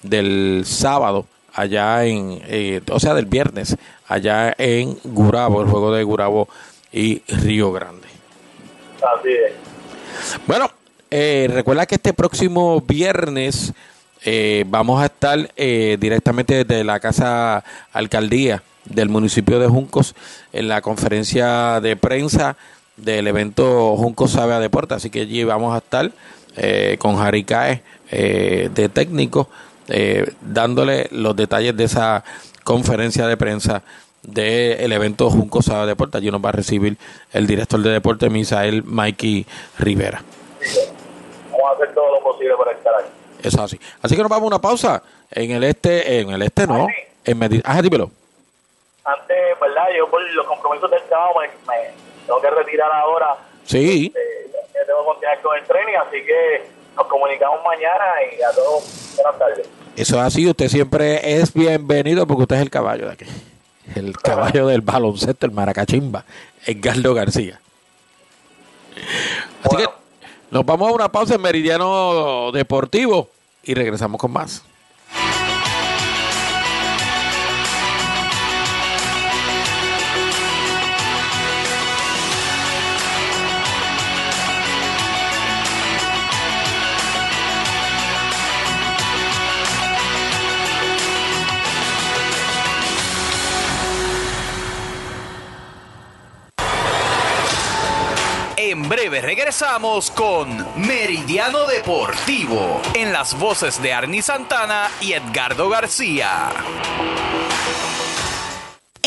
del sábado, allá en, eh, o sea, del viernes, allá en Gurabo, el juego de Gurabo y Río Grande. Bueno, eh, recuerda que este próximo viernes eh, vamos a estar eh, directamente desde la Casa Alcaldía del municipio de Juncos en la conferencia de prensa del evento Juncos Sabe a Deporte. Así que allí vamos a estar con Jari Cae eh, de técnico dándole los detalles de esa conferencia de prensa del evento Junco a Deporte. Allí nos va a recibir el director de deporte, Misael Mikey Rivera. Vamos a hacer todo lo posible para estar ahí. Eso es así. Así que nos vamos a una pausa en el este, en el este no, en Medi- Ajá, dímelo. Antes, ¿verdad? Yo por los compromisos del trabajo me, me tengo que retirar ahora. Sí, Eh, tengo que continuar con el training, así que nos comunicamos mañana y a todos buenas tardes. eso es así. Usted siempre es bienvenido porque usted es el caballo de aquí. El caballo del baloncesto, el maracachimba, Edgardo García. Así que nos vamos a una pausa en Meridiano Deportivo y regresamos con más. Regresamos con Meridiano Deportivo en las voces de Arnie Santana y Edgardo García.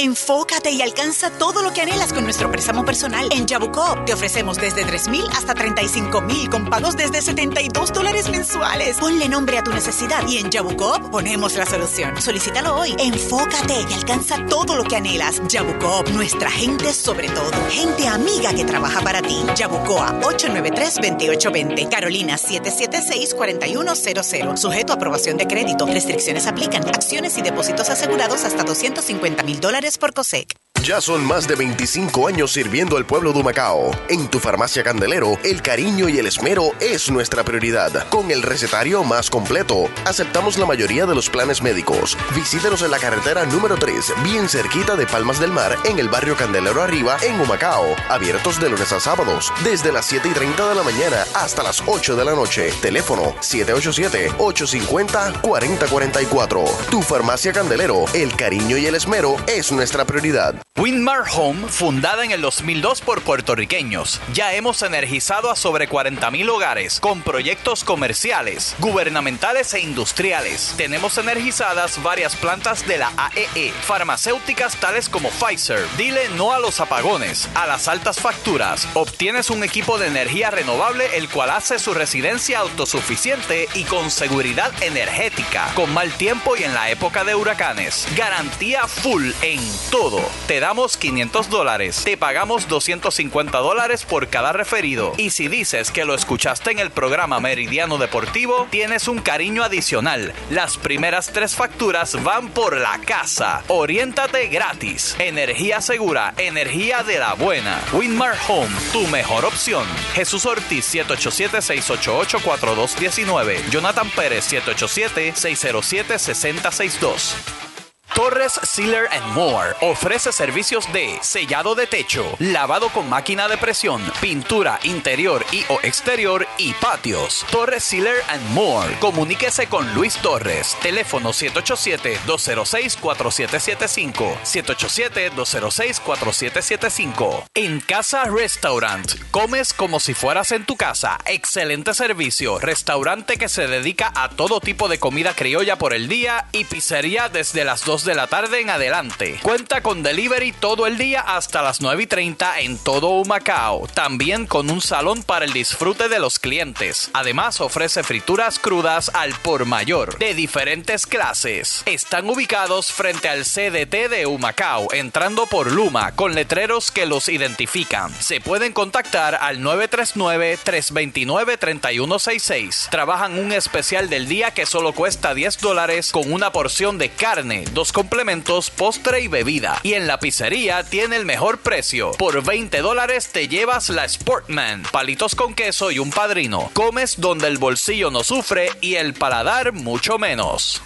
Enfócate y alcanza todo lo que anhelas con nuestro préstamo personal. En Yabucoop te ofrecemos desde 3 mil hasta 35 mil con pagos desde 72 dólares mensuales. Ponle nombre a tu necesidad y en Yabucoop ponemos la solución. Solicítalo hoy. Enfócate y alcanza todo lo que anhelas. Yabucoop, nuestra gente sobre todo. Gente amiga que trabaja para ti. Yabucoa 893-2820. Carolina 776-4100. Sujeto a aprobación de crédito. Restricciones aplican. Acciones y depósitos asegurados hasta 250 mil dólares por COSEC. Ya son más de 25 años sirviendo al pueblo de Humacao. En tu farmacia Candelero, el cariño y el esmero es nuestra prioridad. Con el recetario más completo, aceptamos la mayoría de los planes médicos. Visítenos en la carretera número 3, bien cerquita de Palmas del Mar, en el barrio Candelero Arriba, en Humacao. Abiertos de lunes a sábados, desde las 7 y 30 de la mañana hasta las 8 de la noche. Teléfono 787-850-4044. Tu farmacia Candelero, el cariño y el esmero es nuestra prioridad. Winmar Home, fundada en el 2002 por puertorriqueños, ya hemos energizado a sobre 40.000 hogares con proyectos comerciales, gubernamentales e industriales. Tenemos energizadas varias plantas de la AEE, farmacéuticas tales como Pfizer. Dile no a los apagones, a las altas facturas. Obtienes un equipo de energía renovable el cual hace su residencia autosuficiente y con seguridad energética, con mal tiempo y en la época de huracanes. Garantía full en todo. Damos 500 dólares, te pagamos 250 dólares por cada referido. Y si dices que lo escuchaste en el programa Meridiano Deportivo, tienes un cariño adicional. Las primeras tres facturas van por la casa. Oriéntate gratis. Energía segura, energía de la buena. Winmar Home, tu mejor opción. Jesús Ortiz 787-688-4219. Jonathan Pérez 787-607-6062. Torres Sealer and More ofrece servicios de sellado de techo, lavado con máquina de presión, pintura interior y o exterior y patios. Torres Sealer and More. Comuníquese con Luis Torres. Teléfono 787-206-4775. 787-206-4775. En Casa Restaurant. Comes como si fueras en tu casa. Excelente servicio. Restaurante que se dedica a todo tipo de comida criolla por el día y pizzería desde las 2 de la tarde en adelante. Cuenta con delivery todo el día hasta las 9 y 30 en todo Humacao. También con un salón para el disfrute de los clientes. Además ofrece frituras crudas al por mayor de diferentes clases. Están ubicados frente al CDT de Humacao, entrando por Luma, con letreros que los identifican. Se pueden contactar al 939-329-3166. Trabajan un especial del día que solo cuesta 10 dólares con una porción de carne, dos complementos, postre y bebida. Y en la pizzería tiene el mejor precio. Por 20 dólares te llevas la Sportman, palitos con queso y un padrino. Comes donde el bolsillo no sufre y el paladar mucho menos.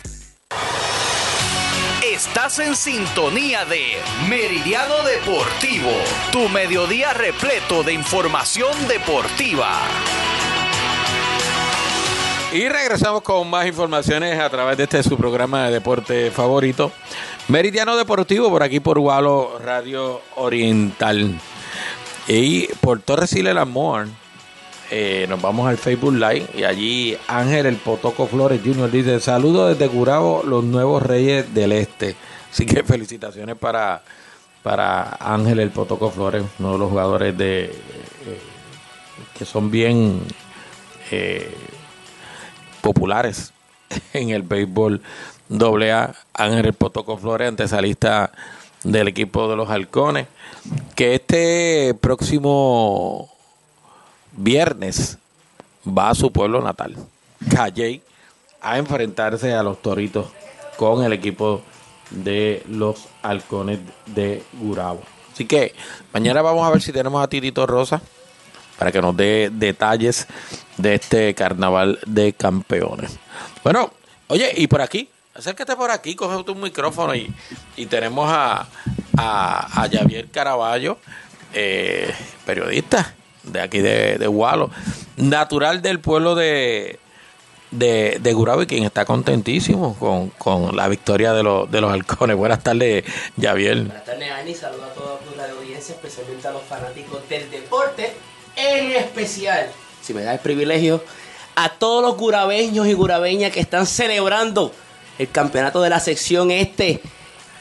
Estás en sintonía de Meridiano Deportivo, tu mediodía repleto de información deportiva. Y regresamos con más informaciones a través de este su programa de deporte favorito, Meridiano Deportivo, por aquí por Gualo Radio Oriental. Y por Torres Siler Amor, eh, nos vamos al Facebook Live y allí Ángel el Potoco Flores Jr. dice: Saludos desde Curabo, los nuevos reyes del este. Así que felicitaciones para, para Ángel el Potoco Flores, uno de los jugadores de eh, que son bien. Eh, populares en el béisbol AA. Ángel Potoco Flores, antesalista del equipo de los halcones, que este próximo viernes va a su pueblo natal, Calle, a enfrentarse a los toritos con el equipo de los halcones de Gurabo. Así que mañana vamos a ver si tenemos a Titito Rosa para que nos dé detalles de este carnaval de campeones. Bueno, oye, y por aquí, acércate por aquí, coge tu micrófono y, y tenemos a, a, Javier Caraballo, eh, periodista de aquí de, de Gualo, natural del pueblo de, de, de Gurabo y quien está contentísimo con, con la victoria de, los de los halcones. Buenas tardes, Javier. Buenas tardes, Ani. Saludos a toda la audiencia, especialmente a los fanáticos del deporte, en especial, si me da el privilegio, a todos los gurabeños y gurabeñas que están celebrando el campeonato de la sección este,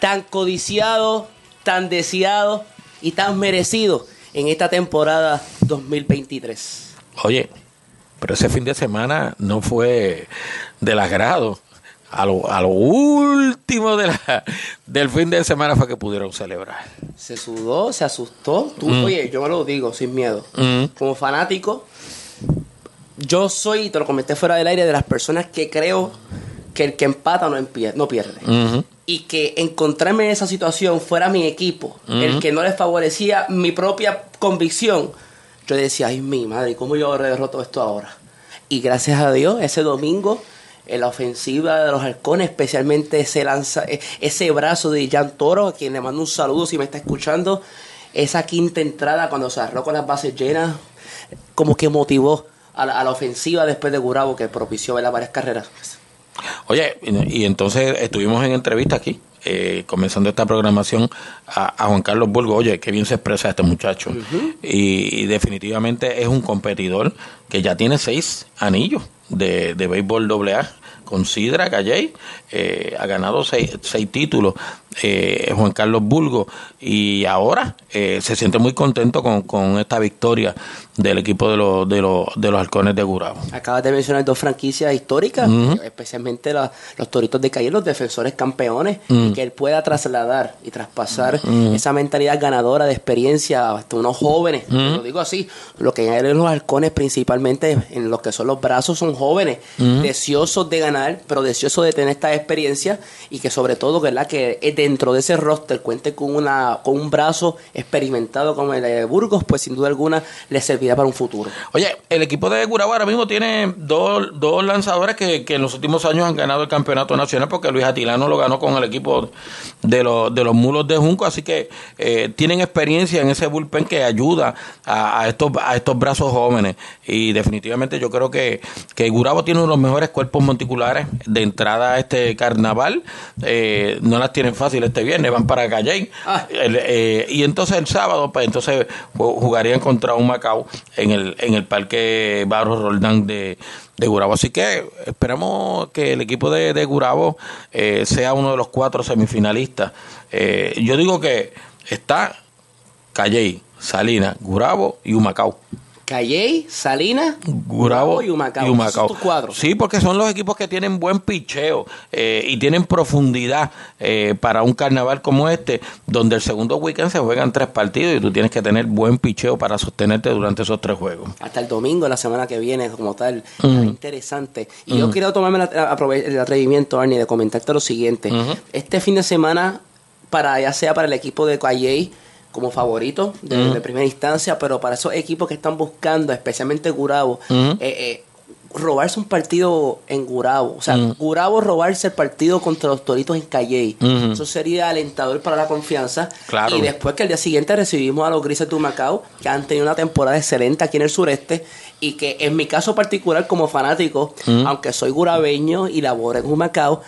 tan codiciado, tan deseado y tan merecido en esta temporada 2023. Oye, pero ese fin de semana no fue del agrado. A lo, a lo último de la, del fin de semana fue que pudieron celebrar. Se sudó, se asustó. Tú, Mm. Oye, yo me lo digo sin miedo. Mm. Como fanático, yo soy, te lo comenté fuera del aire, de las personas que creo que el que empata no, no pierde. Ujú. Y que encontrarme en esa situación fuera mi equipo, el Ujú. que no les favorecía mi propia convicción, yo decía, ay mi madre, ¿cómo yo derroto esto ahora? Y gracias a Dios, ese domingo, en la ofensiva de los halcones, especialmente ese lanza, e- ese brazo de Jan Toro, a quien le mando un saludo si me está escuchando, esa quinta entrada cuando se cerró con las bases llenas, como que motivó a la, a la ofensiva después de Gurabo, que propició ¿verdad? varias carreras. Oye, y, entonces estuvimos en entrevista aquí, eh, comenzando esta programación, a, a Juan Carlos Burgo. Oye, qué bien se expresa este muchacho. y, y definitivamente es un competidor que ya tiene seis anillos de, de béisbol AA con Sidra Galley, eh, ha ganado seis, seis títulos, eh, Juan Carlos Bulgo, y ahora eh, se siente muy contento con, con esta victoria del equipo de los, de los, de los halcones de Gurabo. Acabas de mencionar dos franquicias históricas, Ujú. especialmente la- los Toritos de Calle, los defensores campeones, y que él pueda trasladar y traspasar esa mentalidad ganadora de experiencia hasta unos jóvenes. Lo digo así, lo que hay en los halcones principalmente en lo que son los brazos son jóvenes, deseosos de ganar, pero deseosos de tener esta experiencia y que sobre todo, ¿verdad? Que dentro de ese roster cuente con una con un brazo experimentado como el de Burgos, pues sin duda alguna le servirá para un futuro. Oye, el equipo de Gurabo ahora mismo tiene dos, dos lanzadores que, que en los últimos años han ganado el campeonato nacional porque Luis Atilano lo ganó con el equipo de los, de los mulos de Junco, así que eh, tienen experiencia en ese bullpen que ayuda a, a estos, a estos brazos jóvenes. Y definitivamente yo creo que, que Gurabo tiene uno de los mejores cuerpos monticulares de entrada a este carnaval, Eh, no las tienen fácil este viernes, van para Calley El, eh, y entonces el sábado pues entonces ju- jugarían contra un Macao en el, en el parque Barros Roldán de, de Gurabo. Así que esperamos que el equipo de, de Gurabo eh, sea uno de los cuatro semifinalistas. Eh, yo digo que está Calley, Salinas, Gurabo y Humacao. Calley, Salinas, Gurabo y Humacao. y Humacao. Tus cuadros. Sí, porque son los equipos que tienen buen picheo eh, y tienen profundidad eh, para un carnaval como este, donde el segundo weekend se juegan tres partidos y tú tienes que tener buen picheo para sostenerte durante esos tres juegos. hasta el domingo, la semana que viene, como tal. Mm. Interesante. Y yo quiero tomarme la- el atrevimiento, Arnie, de comentarte lo siguiente. Este fin de semana, para ya sea para el equipo de Calley como favorito de, primera instancia, pero para esos equipos que están buscando, especialmente Gurabo, eh, eh, robarse un partido en Gurabo. O sea. Gurabo robarse el partido contra los Toritos en Calley. Eso sería alentador para la confianza. Claro. Y después que al día siguiente recibimos a los Grises de Macao, que han tenido una temporada excelente aquí en el sureste, y que en mi caso particular como fanático, aunque soy gurabeño y laboro en Humacao,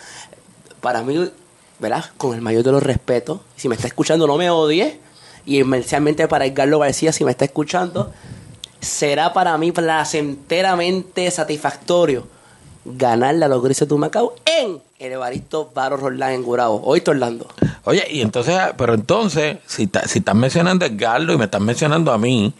para mí, ¿verdad? Con el mayor de los respetos, si me está escuchando no me odie, y especialmente para Edgardo García, si me está escuchando, será para mí placenteramente satisfactorio ganarle a los Grises de Humacao en el Evaristo Baro Roldán en Gurabo. Hoy Orlando. Oye, y entonces, pero entonces, si, ta- si están mencionando a Edgardo y me están mencionando a mí,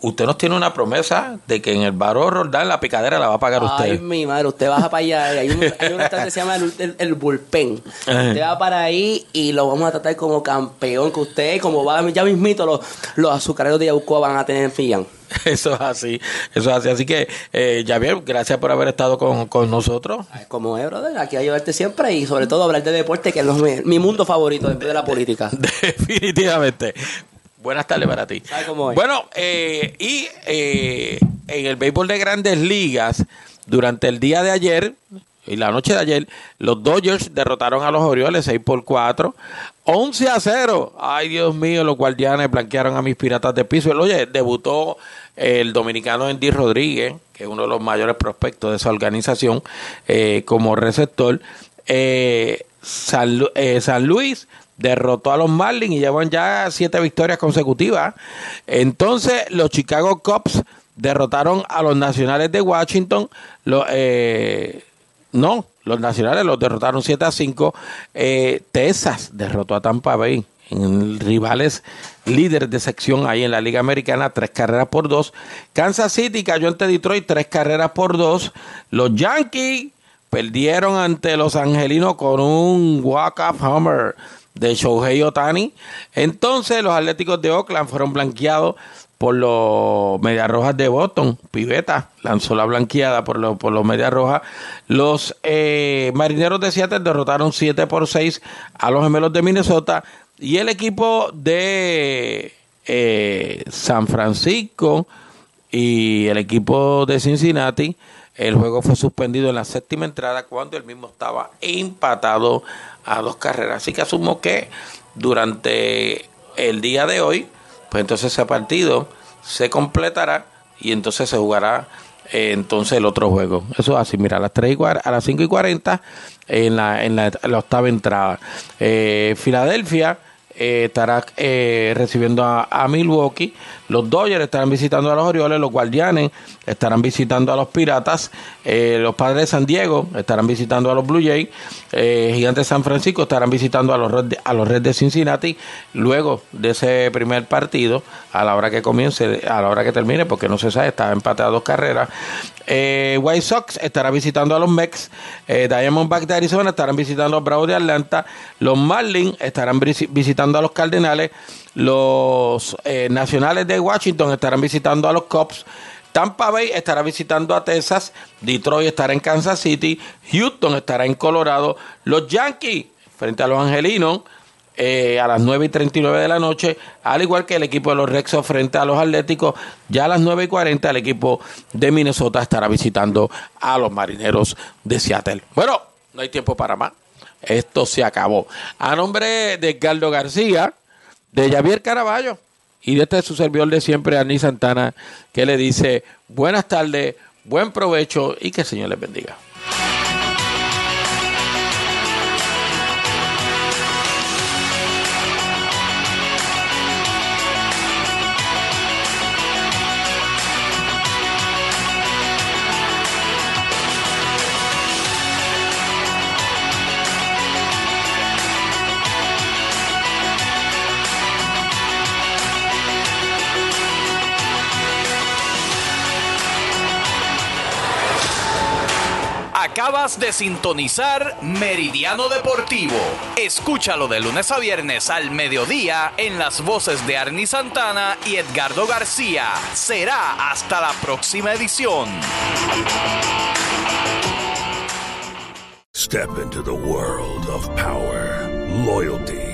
usted nos tiene una promesa de que en el Baró Roldán la picadera la va a pagar Ay, usted. mi madre, usted baja para allá. Hay un, hay un que se llama el, el- el Bullpen. Ajá. Usted va para ahí y lo vamos a tratar como campeón. Que usted, como va, ya mismito, los, los azucareros de Yaucoa van a tener en Fillán. *laughs* Eso es así, eso es así. Así que, eh, Javier, gracias por haber estado con, con nosotros. Como es, brother, aquí a llevarte siempre y sobre todo hablar de deporte, que es mi, mundo favorito después de la política. *laughs* Definitivamente. Buenas tardes para ti. ¿Sabe cómo es? Bueno, eh, y eh, en el béisbol de grandes ligas, durante el día de ayer y la noche de ayer, los Dodgers derrotaron a los Orioles 6 por 4, 11 a 0. Ay, Dios mío, los guardianes blanquearon a mis piratas de piso. Oye, debutó el dominicano Andy Rodríguez, que es uno de los mayores prospectos de esa organización, eh, como receptor. Eh, San, eh, San Luis derrotó a los Marlins y llevan ya siete victorias consecutivas. Entonces, los Chicago Cubs derrotaron a los Nacionales de Washington. Eh, no, los Nacionales los derrotaron 7 a 5. Eh, Texas derrotó a Tampa Bay. En rivales líderes de sección ahí en la Liga Americana, tres carreras por dos. Kansas City cayó ante Detroit, tres carreras por dos. Los Yankees perdieron ante los Angelinos con un walk-off homer de Shohei Otani. Entonces los Atléticos de Oakland fueron blanqueados por los Medias Rojas de Boston. Piveta lanzó la blanqueada por, los por los Medias Rojas. Los eh, Marineros de Seattle derrotaron 7 por 6 a los Gemelos de Minnesota. Y el equipo de eh, San Francisco y el equipo de Cincinnati, el juego fue suspendido en la séptima entrada cuando el mismo estaba empatado a dos carreras. Así que asumo que durante el día de hoy, pues entonces ese partido se completará y entonces se jugará eh, entonces el otro juego. Eso es así, mira, a las, 3 y a las 5 y 40 en la, en la, la octava entrada. Eh, Filadelfia eh, estará eh, recibiendo a, Milwaukee. Los Dodgers estarán visitando a los Orioles. Los Guardianes estarán visitando a los Piratas. eh, los Padres de San Diego estarán visitando a los Blue Jays. eh, Gigantes de San Francisco estarán visitando a los, Reds de, a los Reds de Cincinnati. Luego de ese primer partido, a la hora que comience, a la hora que termine, porque no se sabe, está empate a dos carreras. White Sox estará visitando a los Mex. Diamondback de Arizona estarán visitando a los Bravos de Atlanta. Los Marlins estarán visi- a los Cardenales. Los eh, Nacionales de Washington estarán visitando a los Cubs. Tampa Bay estará visitando a Texas. Detroit estará en Kansas City. Houston estará en Colorado. Los Yankees frente a los Angelinos eh, a las 9 y 39 de la noche, al igual que el equipo de los Rexos frente a los Atléticos, ya a las 9 y 40 el equipo de Minnesota estará visitando a los Marineros de Seattle. Bueno, no hay tiempo para más. Esto se acabó. A nombre de Edgardo García, de Javier Caraballo y de este su servidor de siempre, Arní Santana, que le dice buenas tardes, buen provecho y que el Señor les bendiga. Acabas de sintonizar Meridiano Deportivo. Escúchalo de lunes a viernes al mediodía en las voces de Arnie Santana y Edgardo García. Será hasta la próxima edición. Step into the world of power, loyalty,